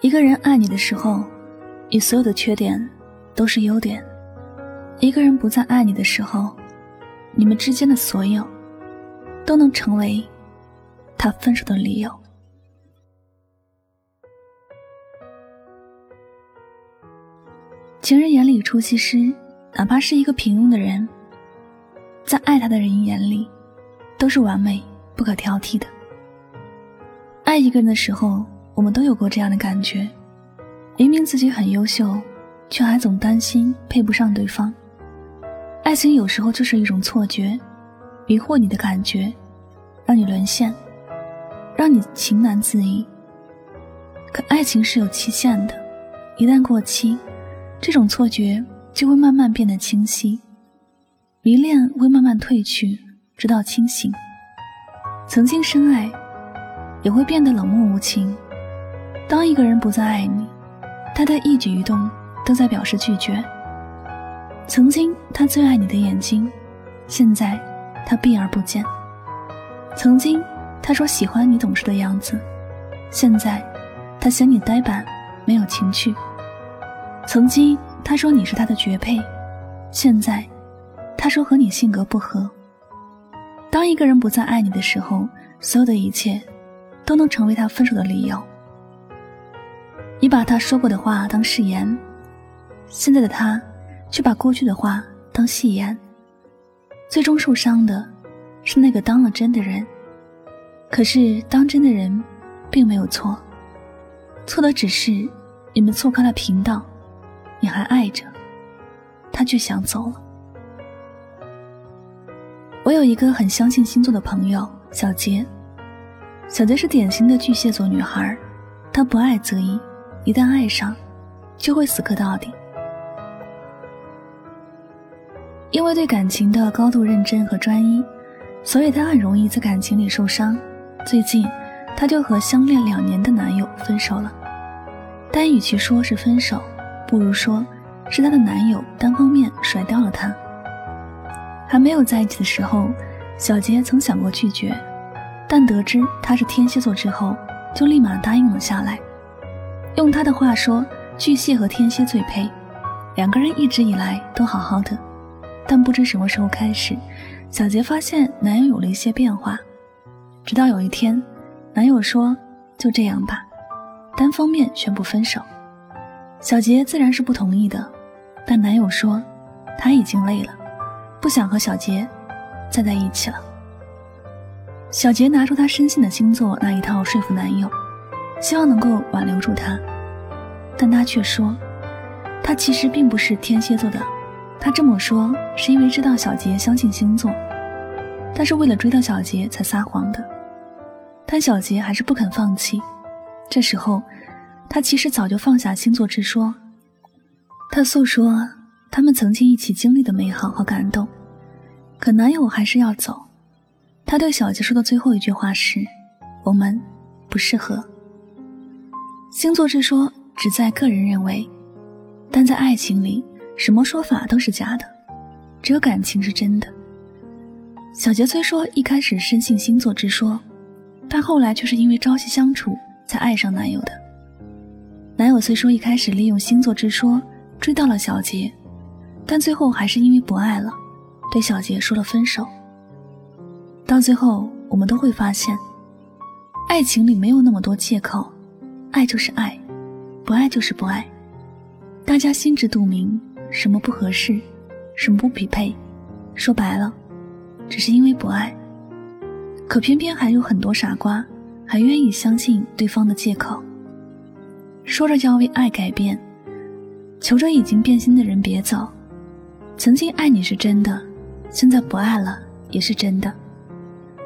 一个人爱你的时候，你所有的缺点都是优点；一个人不再爱你的时候，你们之间的所有都能成为他分手的理由。情人眼里出西施，哪怕是一个平庸的人，在爱他的人眼里，都是完美不可挑剔的。爱一个人的时候。我们都有过这样的感觉，明明自己很优秀，却还总担心配不上对方。爱情有时候就是一种错觉，迷惑你的感觉，让你沦陷，让你情难自已。可爱情是有期限的，一旦过期，这种错觉就会慢慢变得清晰，迷恋会慢慢褪去，直到清醒。曾经深爱，也会变得冷漠无情。当一个人不再爱你，他的一举一动都在表示拒绝。曾经他最爱你的眼睛，现在他避而不见。曾经他说喜欢你懂事的样子，现在他嫌你呆板没有情趣。曾经他说你是他的绝配，现在他说和你性格不合。当一个人不再爱你的时候，所有的一切都能成为他分手的理由。你把他说过的话当誓言，现在的他却把过去的话当戏言。最终受伤的是那个当了真的人。可是当真的人并没有错，错的只是你们错开了频道。你还爱着，他却想走了。我有一个很相信星座的朋友小杰，小杰是典型的巨蟹座女孩，她不爱则已。一旦爱上，就会死磕到底。因为对感情的高度认真和专一，所以她很容易在感情里受伤。最近，她就和相恋两年的男友分手了。但与其说是分手，不如说是她的男友单方面甩掉了她。还没有在一起的时候，小杰曾想过拒绝，但得知他是天蝎座之后，就立马答应了下来。用他的话说，巨蟹和天蝎最配，两个人一直以来都好好的，但不知什么时候开始，小杰发现男友有了一些变化。直到有一天，男友说：“就这样吧，单方面宣布分手。”小杰自然是不同意的，但男友说他已经累了，不想和小杰再在一起了。小杰拿出他深信的星座那一套说服男友。希望能够挽留住他，但他却说，他其实并不是天蝎座的。他这么说是因为知道小杰相信星座，但是为了追到小杰才撒谎的。但小杰还是不肯放弃。这时候，他其实早就放下星座之说。他诉说他们曾经一起经历的美好和感动，可男友还是要走。他对小杰说的最后一句话是：“我们不适合。”星座之说只在个人认为，但在爱情里，什么说法都是假的，只有感情是真的。小杰虽说一开始深信星座之说，但后来却是因为朝夕相处才爱上男友的。男友虽说一开始利用星座之说追到了小杰，但最后还是因为不爱了，对小杰说了分手。到最后，我们都会发现，爱情里没有那么多借口。爱就是爱，不爱就是不爱。大家心知肚明，什么不合适，什么不匹配，说白了，只是因为不爱。可偏偏还有很多傻瓜，还愿意相信对方的借口，说着要为爱改变，求着已经变心的人别走。曾经爱你是真的，现在不爱了也是真的。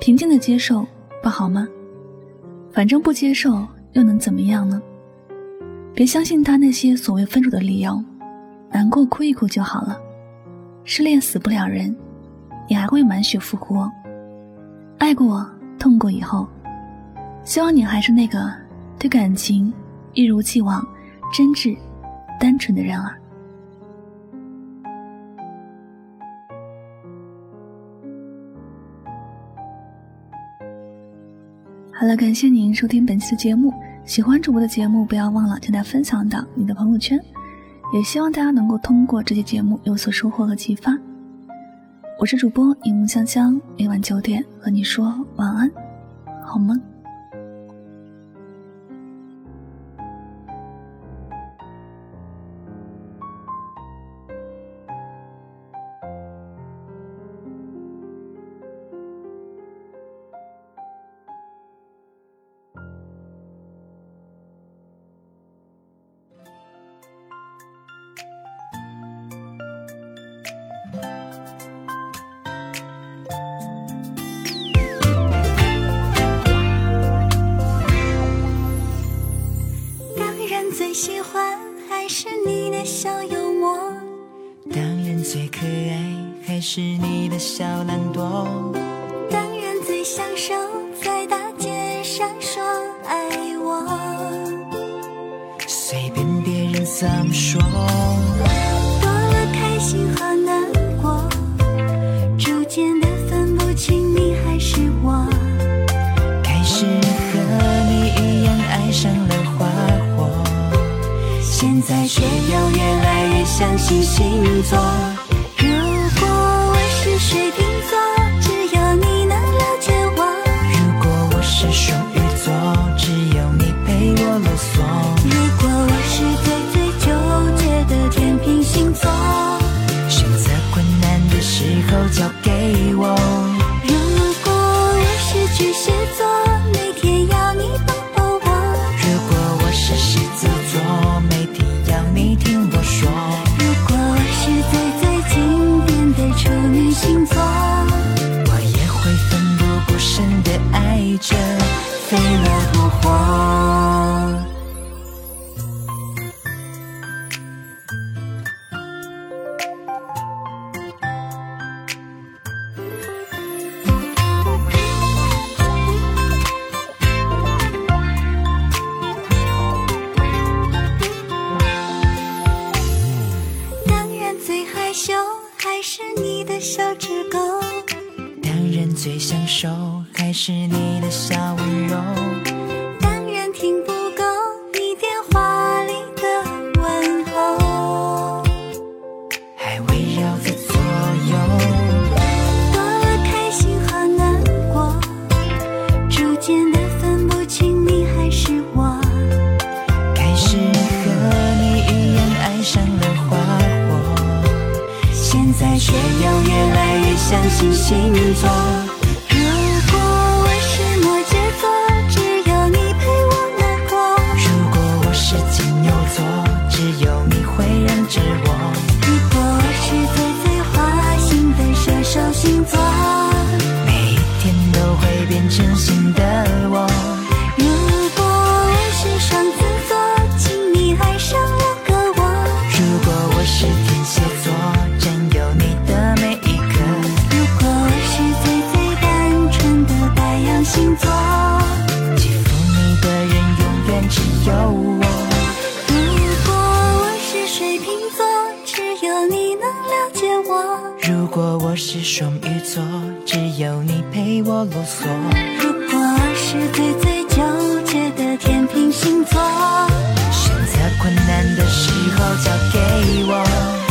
平静的接受不好吗？反正不接受又能怎么样呢？别相信他那些所谓分手的理由，难过哭一哭就好了。失恋死不了人，你还会满血复活。爱过痛过以后，希望你还是那个对感情一如既往真挚、单纯的人儿。好了，感谢您收听本期的节目。喜欢主播的节目，不要忘了将它分享到你的朋友圈。也希望大家能够通过这期节目有所收获和启发。我是主播柠檬香香，每晚九点和你说晚安，好吗。是你的小懒惰，当然最享受在大街上说爱我，随便别人怎么说，多了开心和难过，逐渐的分不清你还是我，开始和你一样爱上了花火。现在却又越来越相信星座。水瓶座，只有你能了解我；如果我是双鱼座，只有你陪我啰嗦；如果我是最最纠结的天平星座，选择困难的时候交给我；爱着，飞蛾扑火。小纸狗，当然最享受还是你要的左右，多了开心和难过，逐渐的分不清你还是我，开始和你一样爱上了花火，现在却又越来越。相信星座。只有你能了解我；如果我是双鱼座，只有你陪我啰嗦；如果我是最最纠结的天平星座，选择困难的时候交给我。